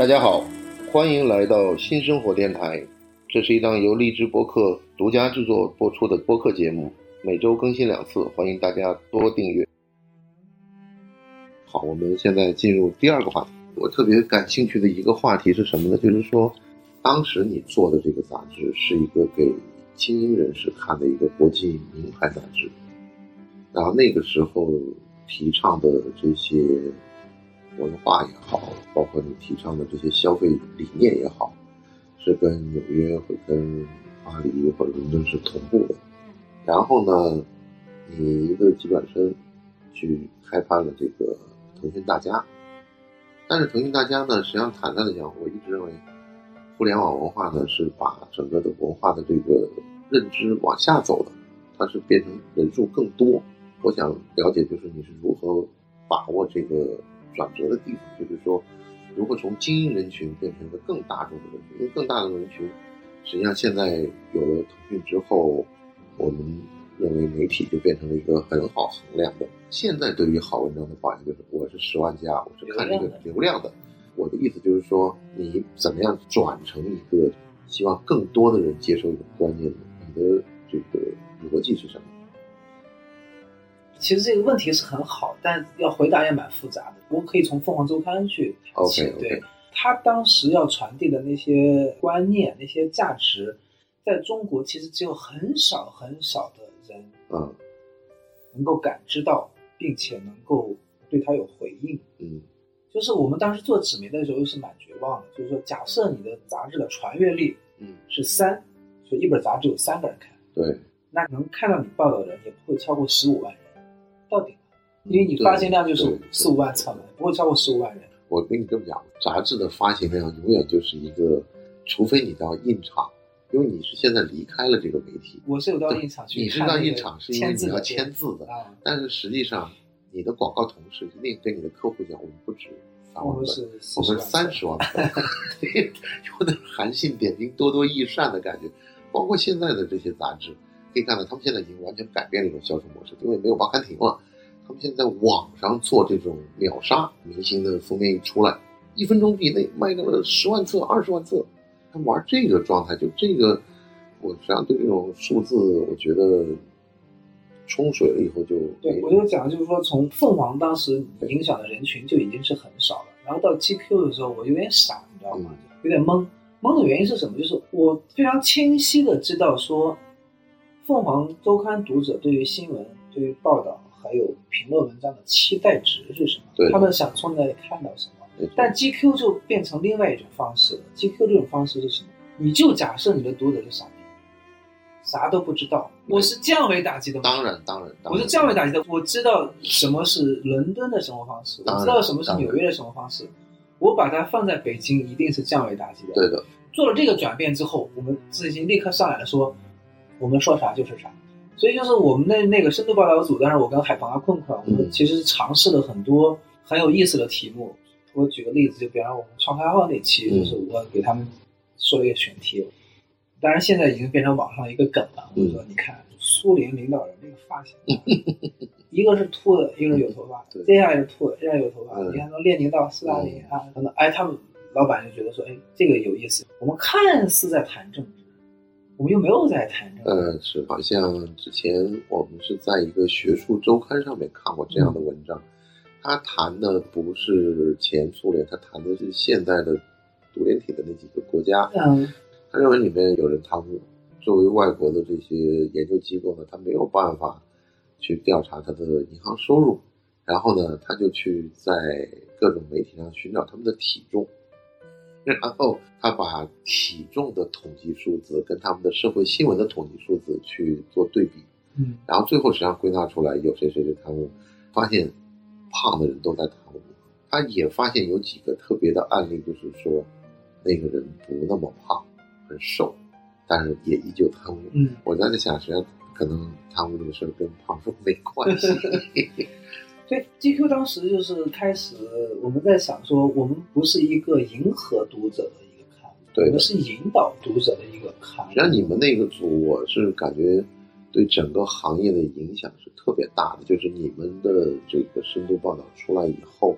大家好，欢迎来到新生活电台。这是一档由荔枝播客独家制作播出的播客节目，每周更新两次，欢迎大家多订阅。好，我们现在进入第二个话题。我特别感兴趣的一个话题是什么呢？就是说，当时你做的这个杂志是一个给精英人士看的一个国际名牌杂志，然后那个时候提倡的这些文化也好，包括你提倡的这些消费理念也好，是跟纽约或跟巴黎或者伦敦是同步的。然后呢，你一个急转身去开发了这个腾讯大家。但是腾讯大家呢，实际上坦率的讲，我一直认为，互联网文化呢是把整个的文化的这个认知往下走的，它是变成人数更多。我想了解，就是你是如何把握这个转折的地方，就是说，如何从精英人群变成一个更大众的人群？因为更大的人群，实际上现在有了腾讯之后，我们认为媒体就变成了一个很好衡量的。现在对于好文章的榜样就是我是十万加，我是看这个流量的。我的意思就是说，你怎么样转成一个希望更多的人接受一种观念的？你的这个逻辑是什么？其实这个问题是很好，但要回答也蛮复杂的。我可以从凤凰周刊去谈起。对他当时要传递的那些观念、那些价值，在中国其实只有很少很少的人，嗯，能够感知到。并且能够对他有回应，嗯，就是我们当时做纸媒的时候是蛮绝望的，就是说，假设你的杂志的传阅率，嗯，是三，所以一本杂志有三个人看，对，那能看到你报道的人也不会超过十五万人，到顶了，因为你发行量就是四五万册嘛，不会超过十五万人。我跟你这么讲，杂志的发行量永远就是一个，除非你到印厂。因为你是现在离开了这个媒体，我是有到印厂去，你是到印厂是因为你要签字的啊。但是实际上，你的广告同事一定跟你的客户讲，我们不止三万本，我们三十万本，有点韩信点兵多多益善的感觉。包括现在的这些杂志，可以看到他们现在已经完全改变了一种销售模式，因为没有报刊亭了，他们现在在网上做这种秒杀，明星的封面一出来，一分钟以内卖掉了十万册、二十万册。他玩这个状态，就这个，我实际上对这种数字，我觉得冲水了以后就对我就讲，就是说从凤凰当时影响的人群就已经是很少了，然后到 GQ 的时候，我有点傻，你知道吗？有点懵。懵的原因是什么？就是我非常清晰的知道说，凤凰周刊读者对于新闻、对于报道还有评论文章的期待值是什么？他们想从那里看到什么？但 GQ 就变成另外一种方式了。GQ 这种方式是什么？你就假设你的读者是傻逼，啥都不知道。我是降维打击的。当然，当然，我是降维打击的。我知道什么是伦敦的生活方式，我知道什么是纽约的生活方式。我把它放在北京，一定是降维打击的。对的。做了这个转变之后，我们自信立刻上来了，说我们说啥就是啥。所以就是我们那那个深度报道组，当时我跟海鹏啊、困困，我们其实尝试了很多很有意思的题目。我举个例子，就比方我们创刊号那期，就是我给他们说了一个选题，当然现在已经变成网上一个梗了。我说你看苏联领导人那个发型，一个是秃的，一个是有头发，接下来是秃的，接下来有头发。你看从列宁到斯大林啊等等，哎，他们老板就觉得说，哎，这个有意思。我们看似在谈政治，我们又没有在谈这个。嗯，是，好像之前我们是在一个学术周刊上面看过这样的文章。他谈的不是前苏联，他谈的是现在的独联体的那几个国家。嗯，他认为里面有人贪污。作为外国的这些研究机构呢，他没有办法去调查他的银行收入，然后呢，他就去在各种媒体上寻找他们的体重，然后他把体重的统计数字跟他们的社会新闻的统计数字去做对比。嗯，然后最后实际上归纳出来有谁谁谁贪污，发现。胖的人都在贪污，他也发现有几个特别的案例，就是说那个人不那么胖，很瘦，但是也依旧贪污。嗯，我在想，实际上可能贪污这个事儿跟胖瘦没关系。对，GQ 当时就是开始，我们在想说，我们不是一个迎合读者的一个刊物，我们是引导读者的一个刊物。实际上，你们那个组，我是感觉。对整个行业的影响是特别大的，就是你们的这个深度报道出来以后，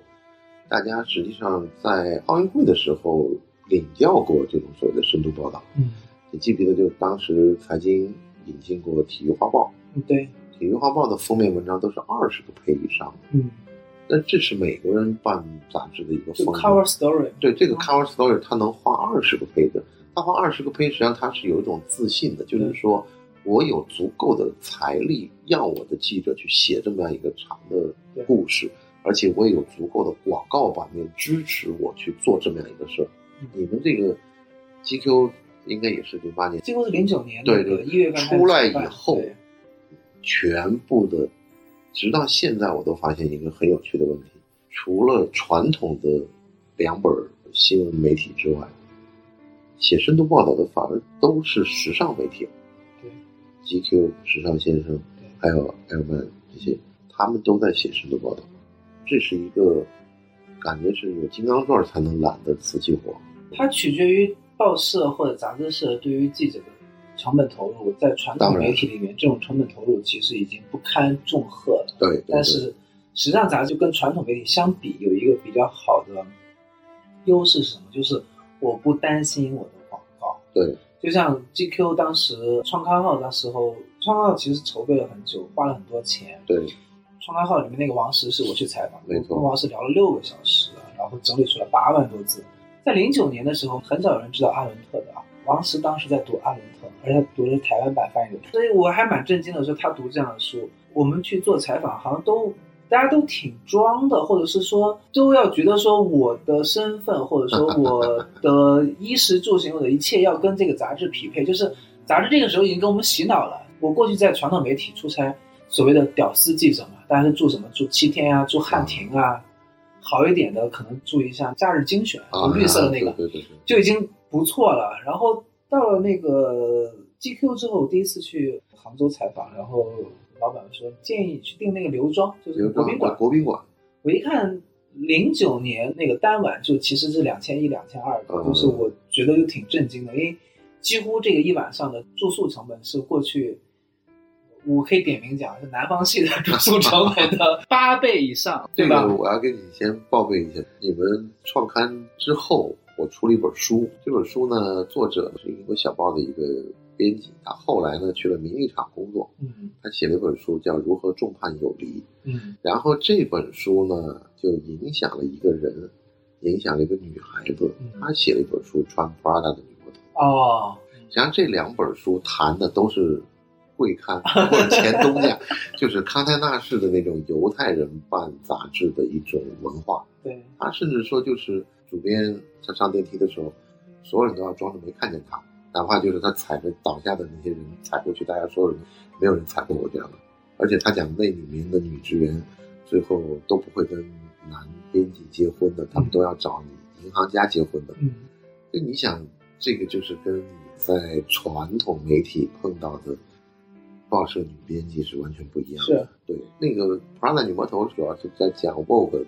大家实际上在奥运会的时候领教过这种所谓的深度报道。嗯，你记不记得，就当时财经引进过《体育画报》，嗯对，《体育画报》的封面文章都是二十个配以上的。嗯，那这是美国人办杂志的一个就风格。cover story，对这个 cover story，他能画二十个 page，他画二十个 page，实际上他是有一种自信的，就是说我有足够的财力让我的记者去写这么样一个长的故事，而且我也有足够的广告版面支持我去做这么样一个事儿。嗯你们这个 GQ 应该也是零八年，GQ 是零九年对对一月份出来以后对全部的，直到现在我都发现一个很有趣的问题：除了传统的两本新闻媒体之外，写深度报道的反而都是时尚媒体对，GQ、时尚先生，还有 Airman 这些，他们都在写深度报道。这是一个感觉是有金刚钻才能揽的瓷器活。它取决于报社或者杂志社对于记者的成本投入，在传统媒体里面，这种成本投入其实已经不堪重荷了。对，对对但是时尚杂志跟传统媒体相比，有一个比较好的优势是什么？就是我不担心我的广告。对就像 GQ 当时创刊号那时候，创刊号其实筹备了很久，花了很多钱。对创刊号里面那个王石是我去采访的，没错跟王石聊了六个小时，然后整理出来八万多字。在零九年的时候，很少有人知道阿伦特的啊。王石当时在读阿伦特，而且读的是台湾版翻译的，所以我还蛮震惊的，说他读这样的书。我们去做采访，好像都大家都挺装的，或者是说都要觉得说我的身份，或者说我的衣食住行，我的一切要跟这个杂志匹配。就是杂志这个时候已经给我们洗脑了。我过去在传统媒体出差，所谓的屌丝记者嘛，大家是住什么？住七天啊，住汉庭啊，好一点的可能住一下假日精选，啊，绿色的那个，对对对对。就已经不错了。然后到了那个 GQ 之后，我第一次去杭州采访，然后老板说建议去订那个刘庄，就是国宾馆。国宾馆，我一看零九年那个单晚就其实是两千一、两千二就是我觉得就挺震惊的，因为几乎这个一晚上的住宿成本是过去。我可以点名讲，是南方系的住宿成本的八倍以上，对吧？这个我要跟你先报备一下，你们创刊之后，我出了一本书，这本书呢，作者是英国小报的一个编辑，他后来呢去了名利场工作，嗯他写了一本书叫《如何众叛友离》，嗯然后这本书呢就影响了一个人，影响了一个女孩子嗯，她写了一本书《穿 Prada 的女魔头》。哦，实际上这两本书谈的都是贵刊或者前东家，就是康泰纳式的那种犹太人办杂志的一种文化。对，他甚至说，就是主编他上电梯的时候，所有人都要装着没看见他，哪怕就是他踩着倒下的那些人踩过去，大家所有人没有人踩过我这样的。而且他讲那里面的女职员最后都不会跟男编辑结婚的，他们都要找你银行家结婚的。嗯就你想，这个就是跟你在传统媒体碰到的报社女编辑是完全不一样的。对，那个《Prada 女魔头》主要是在讲 Vogue 的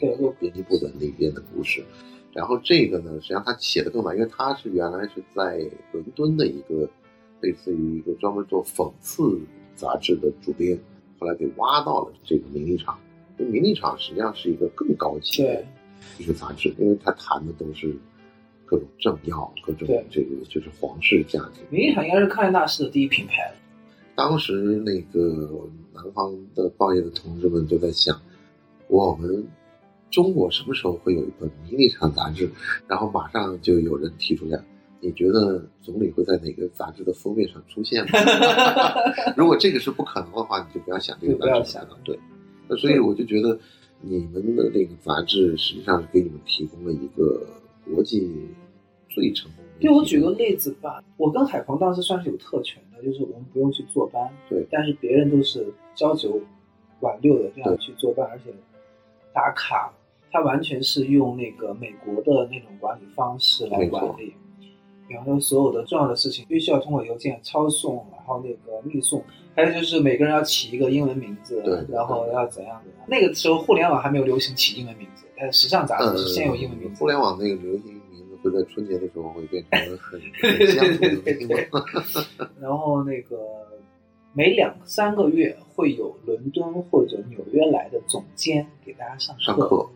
那个编辑部的那边的故事。然后这个呢，实际上他写的更晚，因为他是原来是在伦敦的一个类似于一个专门做讽刺杂志的主编，后来给挖到了这个名利场。名利场实际上是一个更高级的对一个杂志，因为他谈的都是各种政要，各种这个就是皇室家庭。名利场应该是康泰纳仕的第一品牌了。当时那个南方的报业的同志们就在想，我们中国什么时候会有一本名利场杂志？然后马上就有人提出来，你觉得总理会在哪个杂志的封面上出现吗？如果这个是不可能的话，你就不要想这个对不要杂志想了。对，那所以我就觉得你们的那个杂志实际上是给你们提供了一个国际最成功的。对我举个例子吧，我跟海鹏当时算是有特权的，就是我们不用去坐班，对但是别人都是朝九晚六的这样去坐班，而且打卡，他完全是用那个美国的那种管理方式来管理。比方说，所有的重要的事情必须要通过邮件抄送，然后那个密送，还有就是每个人要起一个英文名字，对然后要怎样怎样。那个时候互联网还没有流行起英文名字，但时尚杂呃志是先有英文名字。互联网那个流行会在春节的时候会变成很很 相同的地方。然后那个每两三个月会有伦敦或者纽约来的总监给大家上课。上课，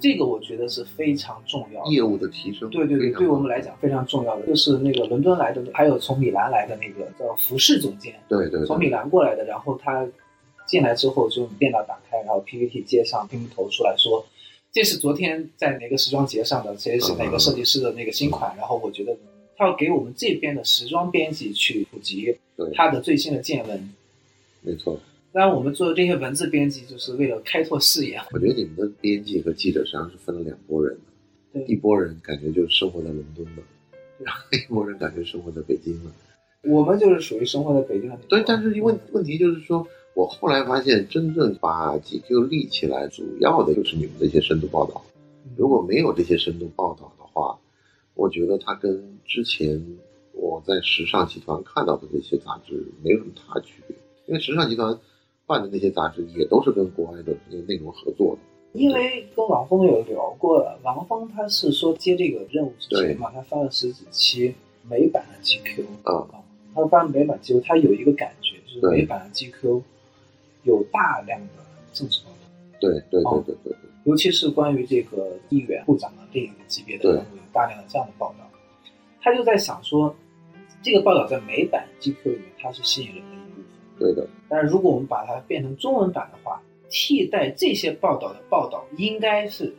这个我觉得是非常重要的。业务的提升，对对对，对我们来讲非常重要的，就是那个伦敦来的，还有从米兰来的那个叫服饰总监，对对，从米兰过来的，然后他进来之后就电脑打开，然后 PPT 接上屏幕投出来说，这是昨天在哪个时装节上的，谁是哪个设计师的那个新款，然后我觉得他要给我们这边的时装编辑去普及他的最新的见闻，没错。当然，我们做的这些文字编辑，就是为了开拓视野。我觉得你们的编辑和记者实际上是分了两拨人的，一拨人感觉就是生活在伦敦的，然后一拨人感觉生活在北京的。我们就是属于生活在北京的。对，但是问问题就是说，我后来发现，真正把 GQ 立起来，主要的就是你们这些深度报道。如果没有这些深度报道的话，我觉得它跟之前我在时尚集团看到的那些杂志没有什么大区别，因为时尚集团。办的那些杂志也都是跟国外的那个内容合作的，因为跟王峰有聊过，王峰他是说接这个任务之前嘛，他发了十几期美版的 GQ 啊，他发美版 GQ，他有一个感觉就是美版的 GQ 有大量的政治报道，对对对对对对，尤其是关于这个议员部长啊这个级别的人物，有大量的这样的报道，他就在想说，这个报道在美版 GQ 里面它是吸引人的一部分。对的，但是如果我们把它变成中文版的话，替代这些报道的报道应该是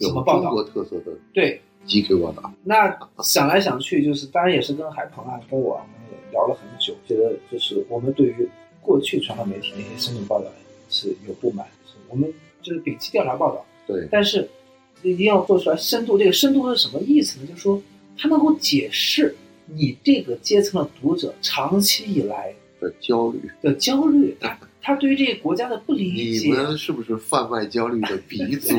什么报道？中国特色的对。GQ 报道。那想来想去，就是当然也是跟海鹏啊，跟我也聊了很久，觉得就是我们对于过去传统媒体那些深度报道是有不满，我们就是摒弃调查报道。对，但是一定要做出来深度。这个深度是什么意思呢？就是说它能够解释你这个阶层的读者长期以来。的焦虑的焦虑，他他对于这个国家的不理解，你们是不是贩卖焦虑的鼻祖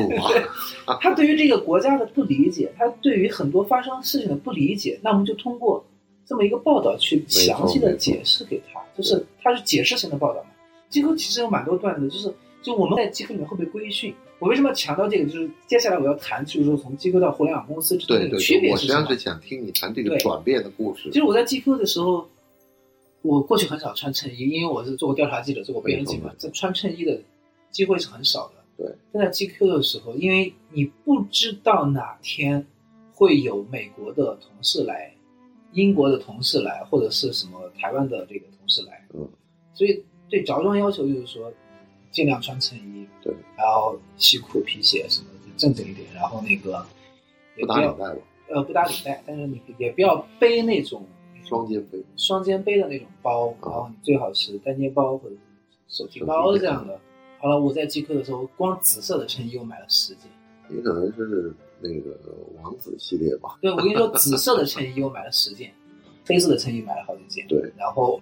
啊？他对于这个国家的不理解，他对于很多发生事情的不理解，那我们就通过这么一个报道去详细的解释给他，就是他是解释型的报道嘛。机构其实有蛮多段子，就是就我们在机构里面会被规训。我为什么要强调这个？就是接下来我要谈，就是说从机构到互联网公司之间的区别是什么？我实际上是想听你谈这个转变的故事。其实我在机构的时候。我过去很少穿衬衣，因为我是做过调查记者，做过编辑嘛，这穿衬衣的机会是很少的。对，但在 GQ 的时候，因为你不知道哪天会有美国的同事来，英国的同事来，或者是什么台湾的这个同事来，嗯，所以对着装要求就是说，尽量穿衬衣，对，然后西裤、皮鞋什么的正经一点，然后那个不打领带吧，呃，不打领带，但是你也不要背那种。双肩背，双肩背的那种包，然后你最好是单肩包或者手提包这样的。好了，我在机课的时候，光紫色的衬衣我买了十件。你可能是那个王子系列吧？对，我跟你说，紫色的衬衣我买了十件，黑色的衬衣买了好几件。对，然后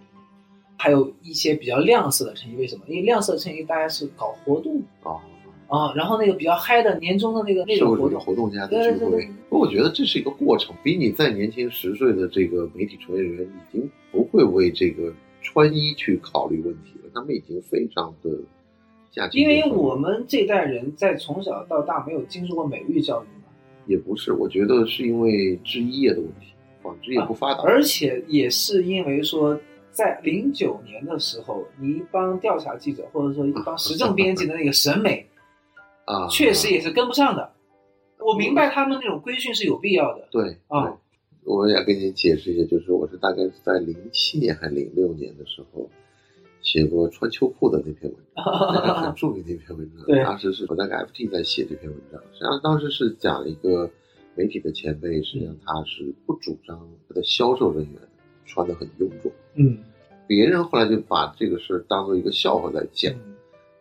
还有一些比较亮色的衬衣，为什么？因为亮色衬衣大家是搞活动啊。啊，然后那个比较嗨的年终的那个那种活动，活动家的聚会，我觉得这是一个过程。比你再年轻十岁的这个媒体从业人员，已经不会为这个穿衣去考虑问题了。他们已经非常的。因为我们这代人在从小到大没有经受过美育教育嘛。也不是，我觉得是因为制衣业的问题，纺织业不发达，而且也是因为说，在零九年的时候，你一帮调查记者或者说一帮时政编辑的那个审美。啊，确实也是跟不上的。我明白他们那种规训是有必要的。对啊，我也跟你解释一下，就是我是大概在零七年还是零六年的时候写过穿秋裤的那篇文章，很著名的一篇文章。对，当时是我在 FT 在写这篇文章，实际上当时是讲一个媒体的前辈，实际上他是不主张他的销售人员穿的很臃肿。嗯，别人后来就把这个事当做一个笑话在讲。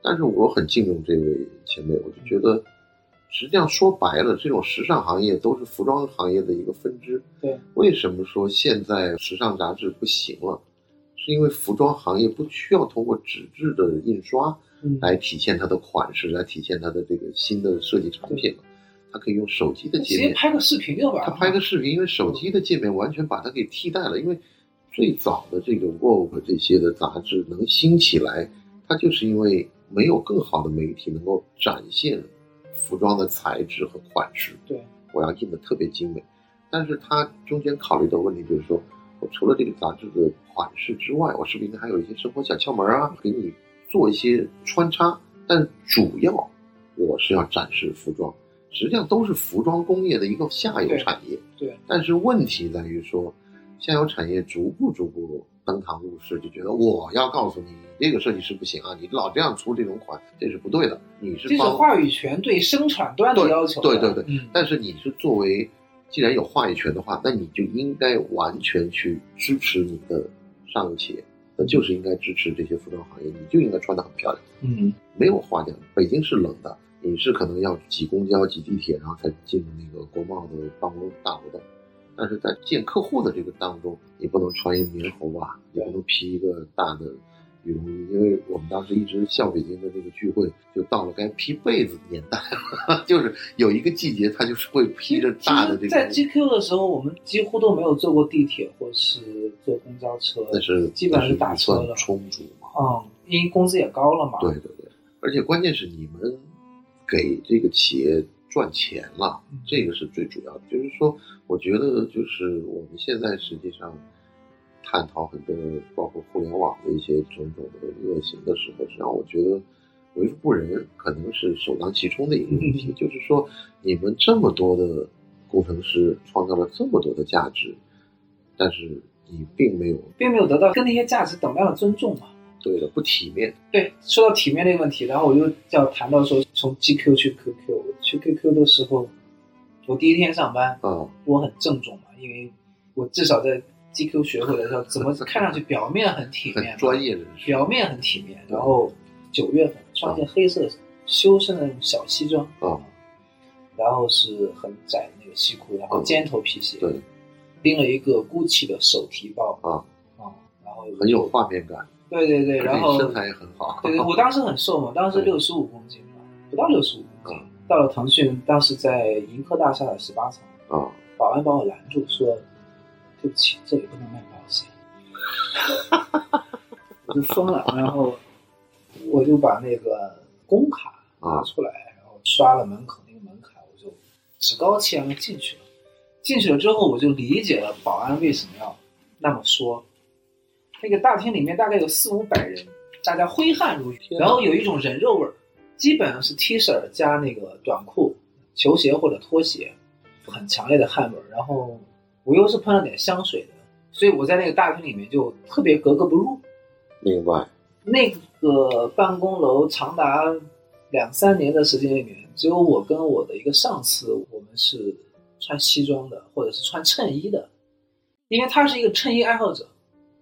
但是我很敬重这位前辈，我就觉得，实际上说白了，这种时尚行业都是服装行业的一个分支。对，为什么说现在时尚杂志不行了？是因为服装行业不需要通过纸质的印刷来体现它的款式，来体现它的这个新的设计产品了。它可以用手机的界面，直接拍个视频就完了。他拍个视频，因为手机的界面完全把它给替代了。因为最早的这个 Vogue 这些的杂志能兴起来，它就是因为。没有更好的媒体能够展现服装的材质和款式。对，我要印的特别精美。但是它中间考虑的问题就是说，我除了这个杂志的款式之外，我是不是应该还有一些生活小窍门啊，给你做一些穿插？但主要我是要展示服装，实际上都是服装工业的一个下游产业。对，但是问题在于说，下游产业逐步逐步登堂入室，就觉得我要告诉你，这个设计师不行啊，你老这样出这种款，这是不对的。你是这是话语权对生产端的要求的。对对对嗯，但是你是作为，既然有话语权的话，那你就应该完全去支持你的上游企业，那就是应该支持这些服装行业，你就应该穿得很漂亮，嗯，没有话讲。北京是冷的，你是可能要挤公交、挤地铁，然后才进入那个国贸的办公大楼的。但是在见客户的这个当中，你不能穿一棉猴袜，你不能披一个大的羽绒衣，因为我们当时一直笑北京的这个聚会，就到了该披被子的年代了，就是有一个季节，它就是会披着大的这个。在 GQ 的时候，我们几乎都没有坐过地铁或是坐公交车，那是基本上是打车了充足嘛？嗯，因为工资也高了嘛。对对对，而且关键是你们给这个企业赚钱了，嗯这个是最主要的。就是说，我觉得就是我们现在实际上探讨很多，包括互联网的一些种种的恶行的时候，实际上我觉得为富不仁可能是首当其冲的一个问题。就是说，你们这么多的工程师创造了这么多的价值，但是你并没有并没有得到跟那些价值等量的尊重嘛。对的不体面。对，说到体面这个问题，然后我就要谈到说，从 GQ 去 QQ，去 QQ 的时候，我第一天上班，嗯，我很郑重嘛，因为我至少在 GQ 学会了说怎么看上去表面很体面，很专业的。表面很体面。然后九月份穿件黑色修身的小西装啊，然后是很窄的那个西裤，然后嗯尖头皮鞋，对，拎了一个 GUCCI 的手提包啊啊，然后很有画面感，对对对，然后身材也很好。对对，我当时很瘦嘛，当时对六十五公斤吧，不到六十五公斤。到了腾讯，当时在盈科大厦的十八层，啊，保安把我拦住说：“对不起，这里不能卖保险。”我就疯了，然后我就把那个工卡拿出来，然后刷了门口那个门卡，我就趾高气扬的进去了。进去了之后，我就理解了保安为什么要那么说。那个大厅里面大概有四五百人，大家挥汗如雨，然后有一种人肉味儿，基本上是 T 恤加那个短裤、球鞋或者拖鞋，很强烈的汗味儿。然后我又是喷了点香水的，所以我在那个大厅里面就特别格格不入。明白。那个办公楼长达两三年的时间里面，只有我跟我的一个上司，我们是穿西装的，或者是穿衬衣的，因为他是一个衬衣爱好者，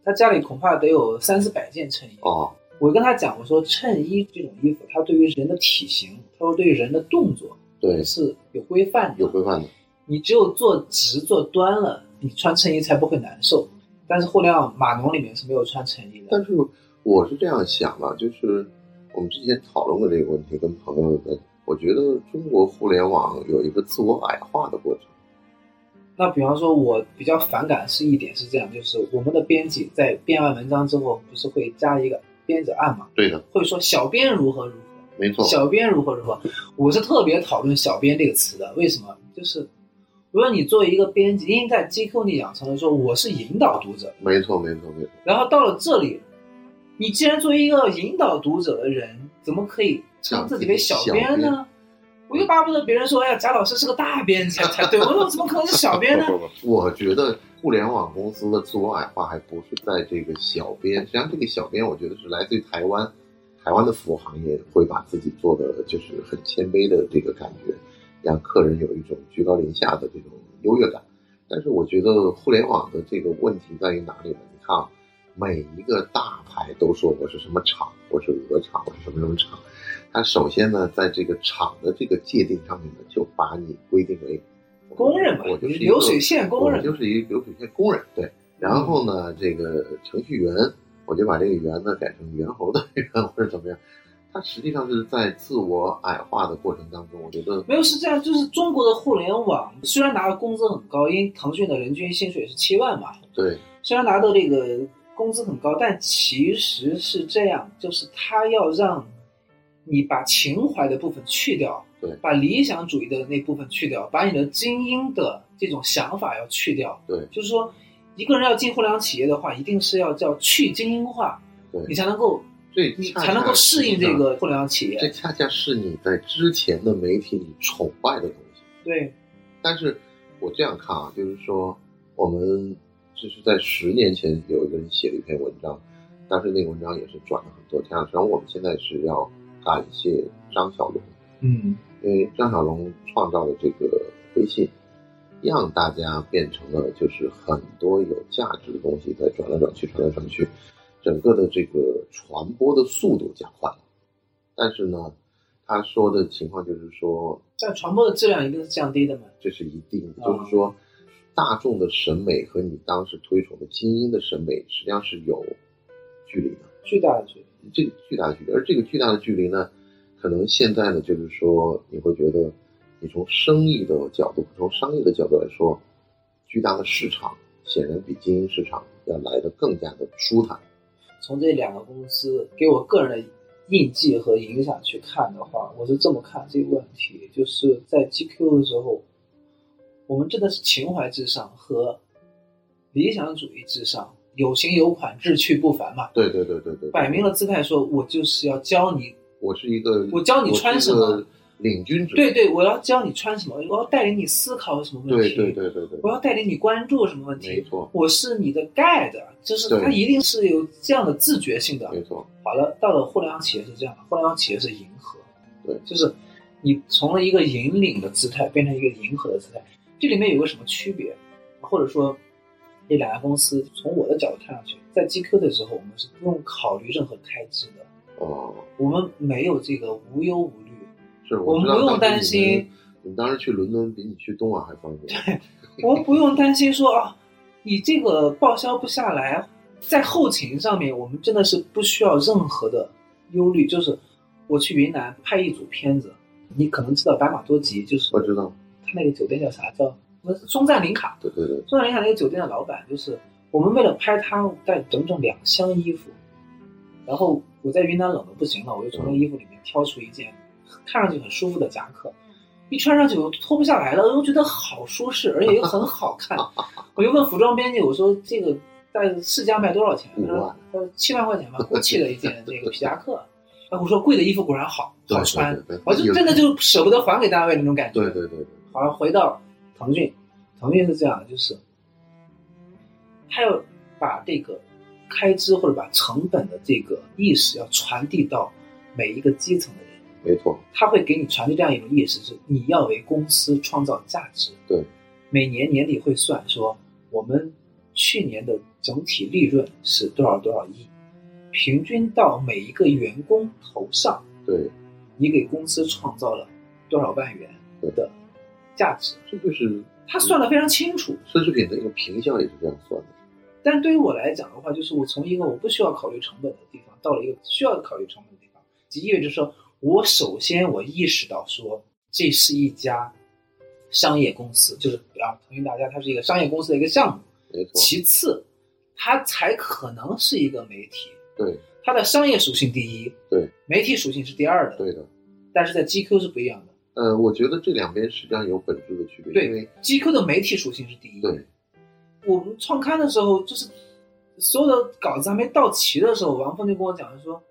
他家里恐怕得有三四百件衬衣。哦，我跟他讲，我说衬衣这种衣服，它对于人的体型，他说对于人的动作对，是有规范的。有规范的。你只有做直做端了，你穿衬衣才不会难受。但是互联网码农里面是没有穿衬衣的。但是我是这样想的，就是我们之前讨论过这个问题，跟朋友的，我觉得中国互联网有一个自我矮化的过程。那比方说，我比较反感是一点是这样，就是我们的编辑在编完文章之后，不是会加一个编者按嘛，对的，会说小编如何如何，没错。小编如何如何。我是特别讨论“小编”这个词的，为什么？就是如果你作为一个编辑，因为在 GQ 你养成了说我是引导读者，没错，没错，没错。然后到了这里，你既然作为一个引导读者的人，怎么可以称自己为小编呢？我又巴不得别人说，哎呀，贾老师是个大编辑才对。我说怎么可能是小编呢？我觉得互联网公司的自我矮化还不是在这个小编，实际上这个小编我觉得是来自于台湾，台湾的服务行业会把自己做的就是很谦卑的这个感觉，让客人有一种居高临下的这种优越感。但是我觉得互联网的这个问题在于哪里呢？你看啊，每一个大牌都说我是什么厂，我是鹅厂，我是什么什么厂。它首先呢，在这个厂的这个界定上面呢，就把你规定为工人嘛，我就是流水线工人我，就是一个流水线工人，对。然后呢，这个程序员，我就把这个员呢改成猿猴的猿或者怎么样。它实际上是在自我矮化的过程当中，我觉得没有是这样，就是中国的互联网虽然拿的工资很高，因为腾讯的人均薪水是七万嘛，对虽然拿的这个工资很高，但其实是这样，就是他要让你把情怀的部分去掉，对把理想主义的那部分去掉，把你的精英的这种想法要去掉。对就是说，一个人要进互联网企业的话，一定是要叫去精英化，对你才能够这恰你才能够适应这个互联网企业。这恰恰是你在之前的媒体里崇拜的东西。对，但是我这样看啊，就是说，我们就是在十年前有一个人写了一篇文章，当时那个文章也是转了很多天。然后我们现在是要感谢张小龙，嗯，因为张小龙创造的这个微信，让大家变成了就是很多有价值的东西在转来转去，转来转去，整个的这个传播的速度加快了。但是呢，他说的情况就是说，但传播的质量一定是降低的嘛。这是一定的，啊就是说，大众的审美和你当时推崇的精英的审美实际上是有距离的，巨大的距离。这个巨大的距离。而这个巨大的距离呢，可能现在呢，就是说你会觉得，你从生意的角度，从商业的角度来说，巨大的市场显然比精英市场要来的更加的舒坦。从这两个公司给我个人的印记和影响去看的话，我是这么看这个问题，就是在 GQ 的时候，我们真的是情怀至上和理想主义至上，有型有款，志趣不凡嘛。对对对对对，摆明了姿态说，我就是要教你，我是一个，我教你穿什么领军者。对对，我要教你穿什么，我要带领你思考什么问题，对对对对，我要带领你关注什么问题，没错。我是你的 guide，就是对。他一定是有这样的自觉性的。没错，好了，到了互联网企业是这样的，互联网企业是迎合，对。就是你从了一个引领的姿态变成一个迎合的姿态，这里面有个什么区别？或者说，这两家公司从我的角度看上去，在 GQ 的时候，我们是不用考虑任何开支的，哦，我们没有这个无忧无虑，是我们不用担心，你们当时去伦敦比你去东莞还方便。对我们不用担心说啊，你这个报销不下来，在后勤上面，我们真的是不需要任何的忧虑。就是我去云南拍一组片子，你可能知道白马多吉，就是我知道，他那个酒店叫啥叫什么松赞林卡，对对对，松赞林卡那个酒店的老板，就是我们为了拍他带整整两箱衣服，然后我在云南冷的不行了，我就从那衣服里面挑出一件看上去很舒服的夹克，一穿上去我脱不下来了，我觉得好舒适，而且又很好看。我就问服装编辑，我说这个在市价卖多少钱？他说七万块钱吧，GUCCI 的一件这个皮夹克。啊，我说贵的衣服果然好，好穿，我就真的就舍不得还给单位那种感觉。对对对对，好像，回到腾讯，腾讯是这样的，就是他要把这个开支或者把成本的这个意识要传递到每一个基层的人，没错，他会给你传递这样一种意识，是你要为公司创造价值。对，每年年底会算说我们去年的整体利润是多少多少亿，平均到每一个员工头上，对，你给公司创造了多少万元的价值。这就是他算的非常清楚。奢侈品的一个评效也是这样算的。但对于我来讲的话，就是我从一个我不需要考虑成本的地方，到了一个需要考虑成本的地方，即意味着说，我首先我意识到说，这是一家商业公司，就是啊，腾讯大家它是一个商业公司的一个项目。没错，其次，它才可能是一个媒体，对它的商业属性第一，对，媒体属性是第二的。对的。但是在 GQ 是不一样的呃，我觉得这两边实际上有本质的区别，对，GQ 的媒体属性是第一。对我们创刊的时候，就是所有的稿子还没到齐的时候，王峰就跟我讲说：“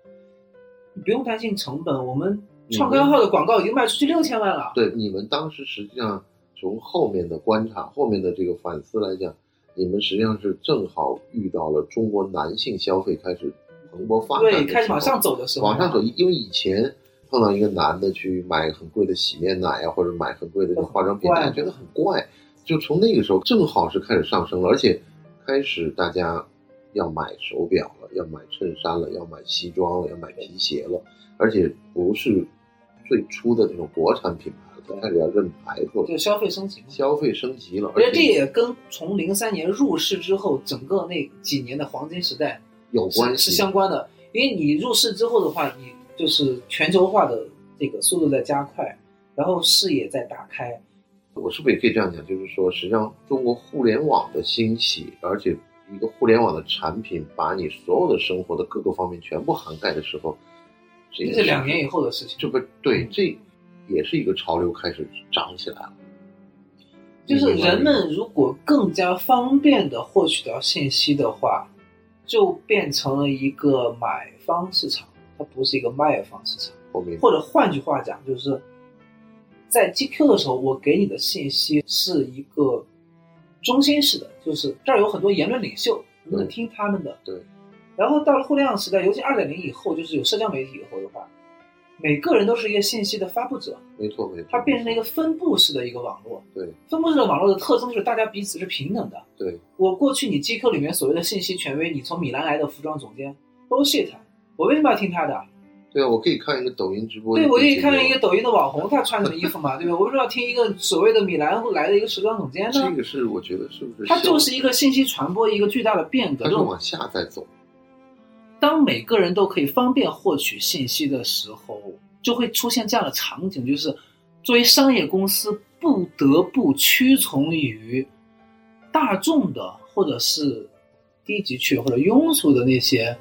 你不用担心成本，我们创刊号的广告已经卖出去六千万了。对你们当时实际上从后面的观察、后面的这个反思来讲，你们实际上是正好遇到了中国男性消费开始蓬勃发展的对，开始往上走的时候，往上走，因为以前碰到一个男的去买很贵的洗面奶啊，或者买很贵的化妆品，大家觉得很怪。就从那个时候正好是开始上升了，而且开始大家要买手表了，要买衬衫了，要买西装了，要买皮鞋了，而且不是最初的这种国产品牌，它开始要认牌子了，就消费升级嘛。消费升级了，而且这也跟从零三年入市之后整个那几年的黄金时代有关系。是相关的。因为你入市之后的话，你就是全球化的这个速度在加快，然后视野在打开。我是不是也可以这样讲？就是说，实际上中国互联网的兴起，而且一个互联网的产品把你所有的生活的各个方面全部涵盖的时候，这这个是两年以后的事情。这不对，这也是一个潮流开始涨起来了。就是人们如果更加方便的获取到信息的话，就变成了一个买方市场。它不是一个卖方市场。我。或者换句话讲，就是在 GQ 的时候，我给你的信息是一个中心式的，就是这儿有很多言论领袖，你能听他们的。对。然后到了互联网时代，尤其二点零以后，就是有社交媒体以后的话，每个人都是一个信息的发布者，没错没错。它变成了一个分布式的一个网络。对。分布式的网络的特征就是大家彼此是平等的。对。我过去你 GQ 里面所谓的信息权威，你从米兰来的服装总监，bullshit，我为什么要听他的？对啊，我可以看一个抖音直播。对，我可以看一个抖音的网红，他穿什么衣服嘛，对吧？我为什么要听一个所谓的米兰来的一个时装总监呢？这个是我觉得是不是？它就是一个信息传播一个巨大的变革，它是往下再走。当每个人都可以方便获取信息的时候，就会出现这样的场景，就是作为商业公司不得不屈从于大众的或者是低级趣或者庸俗的那些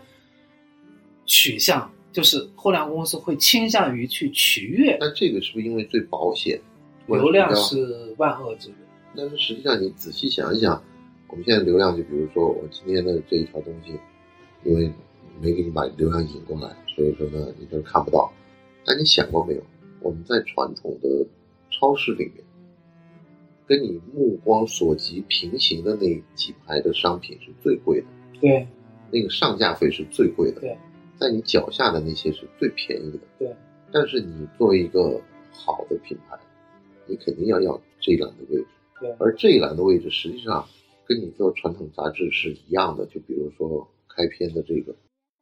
取向。就是互联网公司会倾向于去取悦，那这个是不是因为最保险？流量是万恶之源。但是实际上你仔细想一想，我们现在流量就比如说我今天的这一条东西，因为没给你把流量引过来，所以说呢你就看不到。但你想过没有？我们在传统的超市里面，跟你目光所及平行的那几排的商品是最贵的。对。那个上架费是最贵的。对。在你脚下的那些是最便宜的，对。但是你作为一个好的品牌，你肯定要要这一栏的位置，对。而这一栏的位置实际上跟你做传统杂志是一样的，就比如说开篇的这个。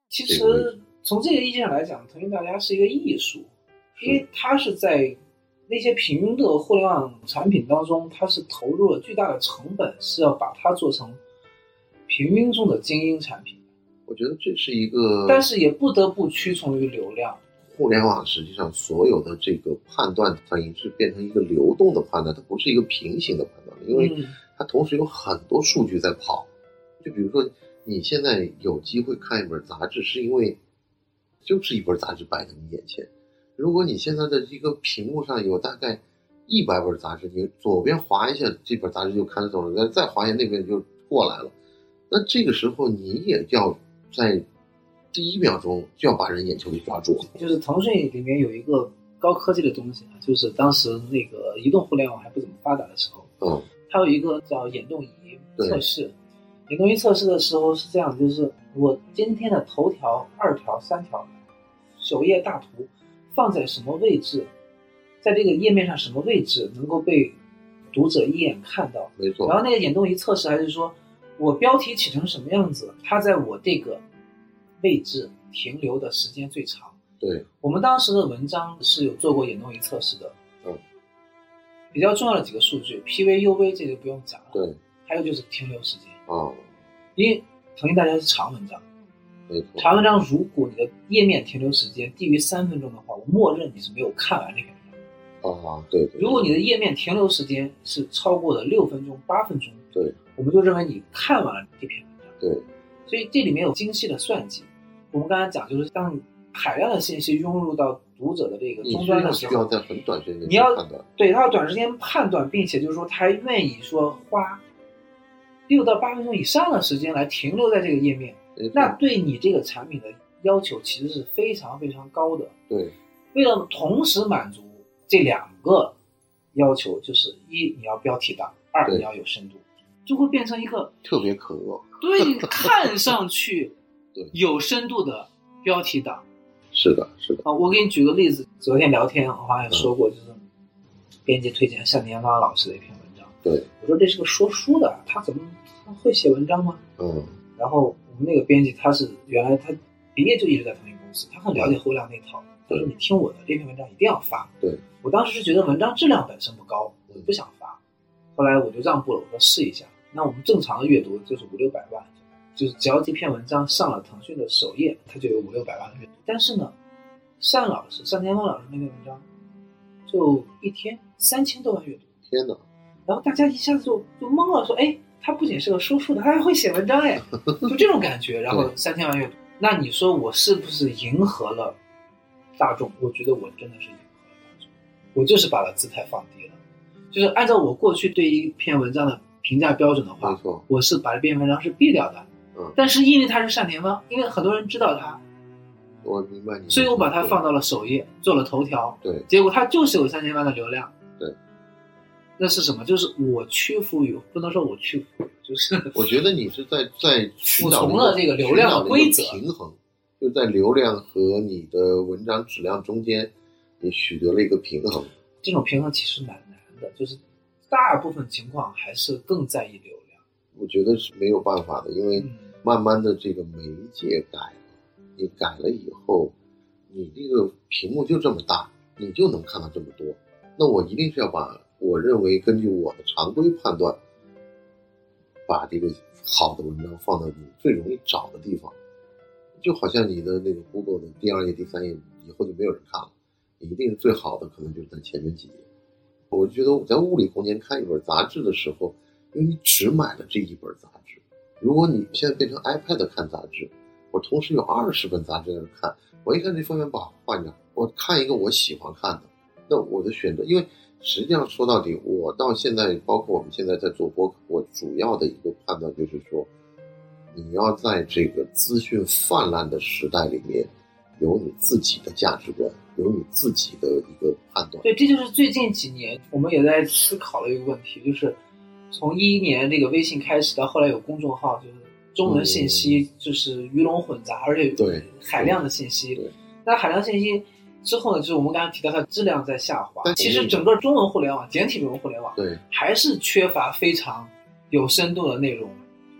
其实从这个意义上来讲，腾讯大家是一个艺术，因为它是在那些平庸的互联网产品当中，它是投入了巨大的成本，是要把它做成平庸中的精英产品。我觉得这是一个，但是也不得不屈从于流量。互联网实际上所有的这个判断，它已经是变成一个流动的判断，它不是一个平行的判断了，因为它同时有很多数据在跑。就比如说，你现在有机会看一本杂志，是因为就是一本杂志摆在你眼前。如果你现在的一个屏幕上有大概一百本杂志，你左边划一下这本杂志就看得懂了，再划一下那边就过来了。那这个时候你也要。在第一秒钟就要把人眼球给抓住。就是腾讯里面有一个高科技的东西啊，就是当时那个移动互联网还不怎么发达的时候，嗯，它有一个叫眼动仪测试。眼动仪测试的时候是这样，就是我今天的头条、二条、三条、首页大图放在什么位置，在这个页面上什么位置能够被读者一眼看到？没错。然后那个眼动仪测试还是说。我标题起成什么样子，它在我这个位置停留的时间最长。对，我们当时的文章是有做过眼动仪测试的。嗯，比较重要的几个数据，PV、UV 这就不用讲了。对，还有就是停留时间。哦，因为腾讯大家是长文章，没错。长文章如果你的页面停留时间低于三分钟的话，我默认你是没有看完那篇文章。啊，对。如果你的页面停留时间是超过了六分钟、八分钟，对。我们就认为你看完了这篇文章，对，所以这里面有精细的算计。我们刚才讲，就是当海量的信息涌入到读者的这个终端的时候，需要在很短时间你要判断，对他要短时间判断，并且就是说他还愿意说花六到八分钟以上的时间来停留在这个页面，那对你这个产品的要求其实是非常非常高的。对，为了同时满足这两个要求，就是一你要标题党，二你要有深度。就会变成一个特别可恶，对，看上去 对有深度的标题党。是的，是的啊，我给你举个例子，昨天聊天我好像也说过，就是编辑推荐单田芳老师的一篇文章。对，我说这是个说书的，他怎么他会写文章吗？嗯。然后我们那个编辑他是原来他毕业就一直在腾讯公司，他很了解互联网那套。他说你听我的，这篇文章一定要发。对，我当时是觉得文章质量本身不高，我不想发。后来我就让步了，我说试一下。那我们正常的阅读就是五六百万，就是只要这篇文章上了腾讯的首页，它就有五六百万的阅读。但是呢，单老师单田芳老师那篇文章，就一天三千多万阅读。天哪！然后大家一下子就就懵了，说：“哎，他不仅是个说书的，他还会写文章哎！”就这种感觉。然后三千万阅读，那你说我是不是迎合了大众？我觉得我真的是迎合了大众，我就是把它姿态放低了，就是按照我过去对一篇文章的。评价标准的话，我是把这篇文章是毙掉的。嗯，但是因为他是单田芳，因为很多人知道他，我明白你。所以我把它放到了首页，做了头条。对，结果它就是有三千万的流量。对，那是什么？就是我屈服于，不能说我屈服，就是我觉得你是在在服从了这个流量的规则平衡，就在流量和你的文章质量中间，你取得了一个平衡。这种平衡其实蛮难的，就是大部分情况还是更在意流量。我觉得是没有办法的，因为嗯慢慢的这个媒介改了，你改了以后，你这个屏幕就这么大，你就能看到这么多。那我一定是要把我认为根据我的常规判断，把这个好的文章放到你最容易找的地方，就好像你的那个 Google 的第二页、第三页以后就没有人看了，你一定是最好的，可能就是在前面几页。我觉得我在物理空间看一本杂志的时候，因为你只买了这一本杂志，如果你现在变成 iPad 看杂志，我同时有二十本杂志在那看，我一看这封面把换掉，我看一个我喜欢看的，那我的选择，因为实际上说到底，我到现在，包括我们现在在做播客，我主要的一个判断就是说，你要在这个资讯泛滥的时代里面，有你自己的价值观，有你自己的一个判断。对，这就是最近几年我们也在思考的一个问题，就是从一一年这个微信开始到后来有公众号，就是中文信息就是鱼龙混杂，而且海量的信息对。那海量信息之后呢，就是我们刚才提到它质量在下滑。但其实整个中文互联网、简体中文互联网对还是缺乏非常有深度的内容。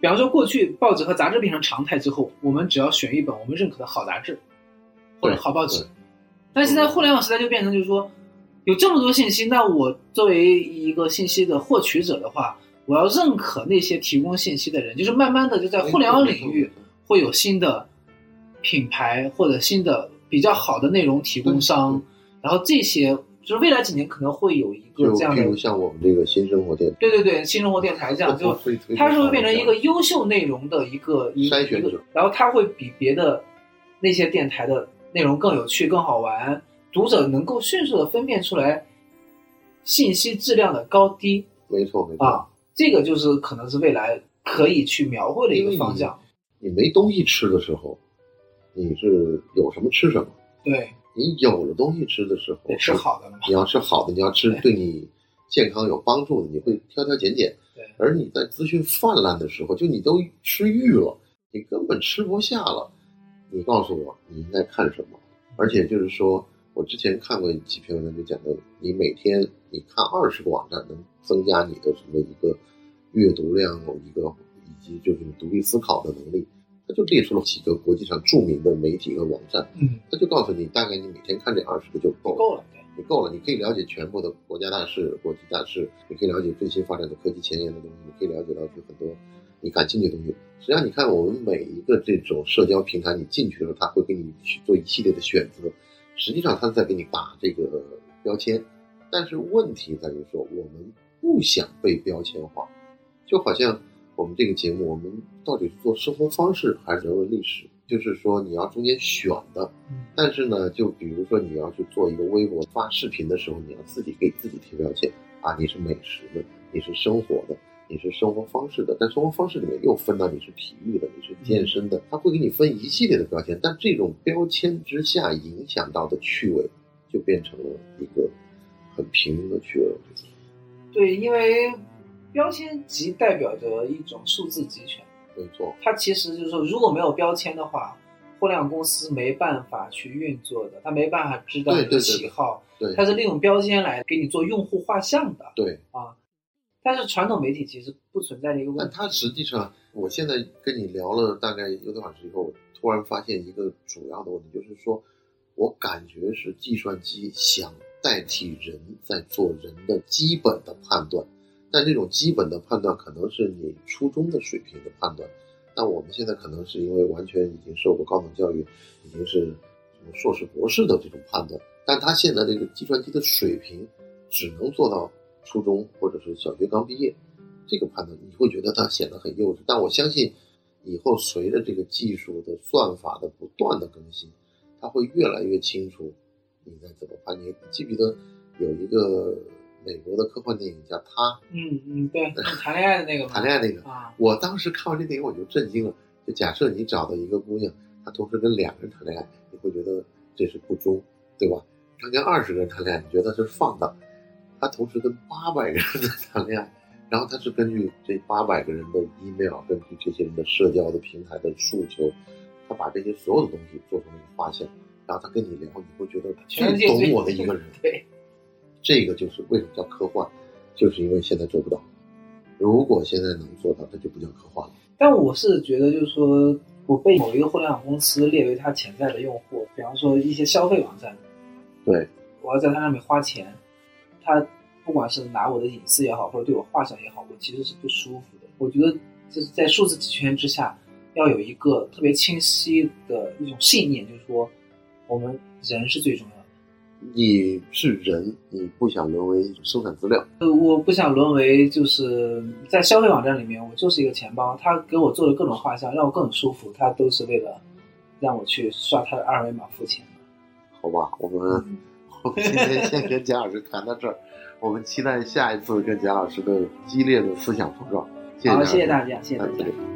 比方说，过去报纸和杂志变成常态之后，我们只要选一本我们认可的好杂志或者好报纸对。但现在互联网时代就变成就是说，有这么多信息，那我作为一个信息的获取者的话，我要认可那些提供信息的人，就是慢慢的就在互联网领域会有新的品牌或者新的比较好的内容提供商，然后这些就是未来几年可能会有一个就这样的譬如像我们这个新生活电台，对对对，新生活电台这样，就它是会变成一个优秀内容的一个一一个筛选者然后它会比别的那些电台的内容更有趣、更好玩，读者能够迅速的分辨出来信息质量的高低没错没错。啊，这个就是可能是未来可以去描绘的一个方向。你没东西吃的时候，你是有什么吃什么；对，你有了东西吃的时候，得吃好的了嘛。你要吃好的，你要吃对对你健康有帮助的，你会挑挑拣拣。对，而你在资讯泛滥的时候，就你都吃欲了，你根本吃不下了。你告诉我你应该看什么？而且就是说，我之前看过几篇文章，就讲的，你每天你看二十个网站，能增加你的什么一个阅读量，一个以及就是你独立思考的能力。他就列出了几个国际上著名的媒体和网站，嗯，他就告诉你，大概你每天看这二十个就够了。够了。对，你够了，你可以了解全部的国家大事、国际大事，你可以了解最新发展的科技前沿的东西，你可以了解到就很多你感兴趣的东西。实际上，你看我们每一个这种社交平台，你进去了，他会给你去做一系列的选择，实际上他在给你打这个标签。但是问题在于说，我们不想被标签化，就好像我们这个节目，我们到底是做生活方式还是人文历史？就是说你要中间选的，嗯，但是呢，就比如说你要去做一个微博发视频的时候，你要自己给自己贴标签啊，你是美食的，你是生活的，你是生活方式的。但生活方式里面又分到你是体育的，你是健身的，它会给你分一系列的标签。但这种标签之下影响到的趣味，就变成了一个很平庸的趣味。对，因为标签即代表着一种数字集权。没错，它其实就是说，如果没有标签的话，互联网公司没办法去运作的，它没办法知道你的对对对喜好，对它是利用标签来给你做用户画像的对。啊。但是传统媒体其实不存在的一个问题，但它实际上，我现在跟你聊了大概一个多小时以后，我突然发现一个主要的问题，就是说我感觉是计算机想代替人在做人的基本的判断，但这种基本的判断可能是你初中的水平的判断，但我们现在可能是因为完全已经受过高等教育，已经是什么硕士博士的这种判断，但他现在这个计算机的水平只能做到初中或者是小学刚毕业。这个判断，你会觉得他显得很幼稚。但我相信，以后随着这个技术的算法的不断的更新，他会越来越清楚你该怎么判。你你记不记得有一个美国的科幻电影叫《他嗯嗯，对，谈恋爱的那个》，嘛谈恋爱那个？啊，我当时看完这电影我就震惊了。就假设你找到一个姑娘，她同时跟两个人谈恋爱，你会觉得这是不忠，对吧？他跟二十个人谈恋爱，你觉得是放荡；他同时跟八百个人在谈恋爱，然后他是根据这八百个人的 email，根据这些人的社交的平台的诉求，他把这些所有的东西做成了一个画像，然后他跟你聊，你会觉得全懂我的一个人。对，这个就是为什么叫科幻，就是因为现在做不到。如果现在能做到，那就不叫科幻了。但我是觉得，就是说我被某一个互联网公司列为他潜在的用户，比方说一些消费网站，对，我要在它上面花钱，它不管是拿我的隐私也好，或者对我画像也好，我其实是不舒服的。我觉得就是在数字集权之下，要有一个特别清晰的一种信念，就是说我们人是最重要的。你是人，你不想沦为生产资料。呃，我不想沦为就是在消费网站里面，我就是一个钱包，他给我做的各种画像，让我更舒服，他都是为了让我去刷他的二维码付钱好吧，我们我们今天先跟贾老师谈到这儿，我们期待下一次跟贾老师的激烈的思想碰撞。谢，谢谢谢大家，谢谢大家。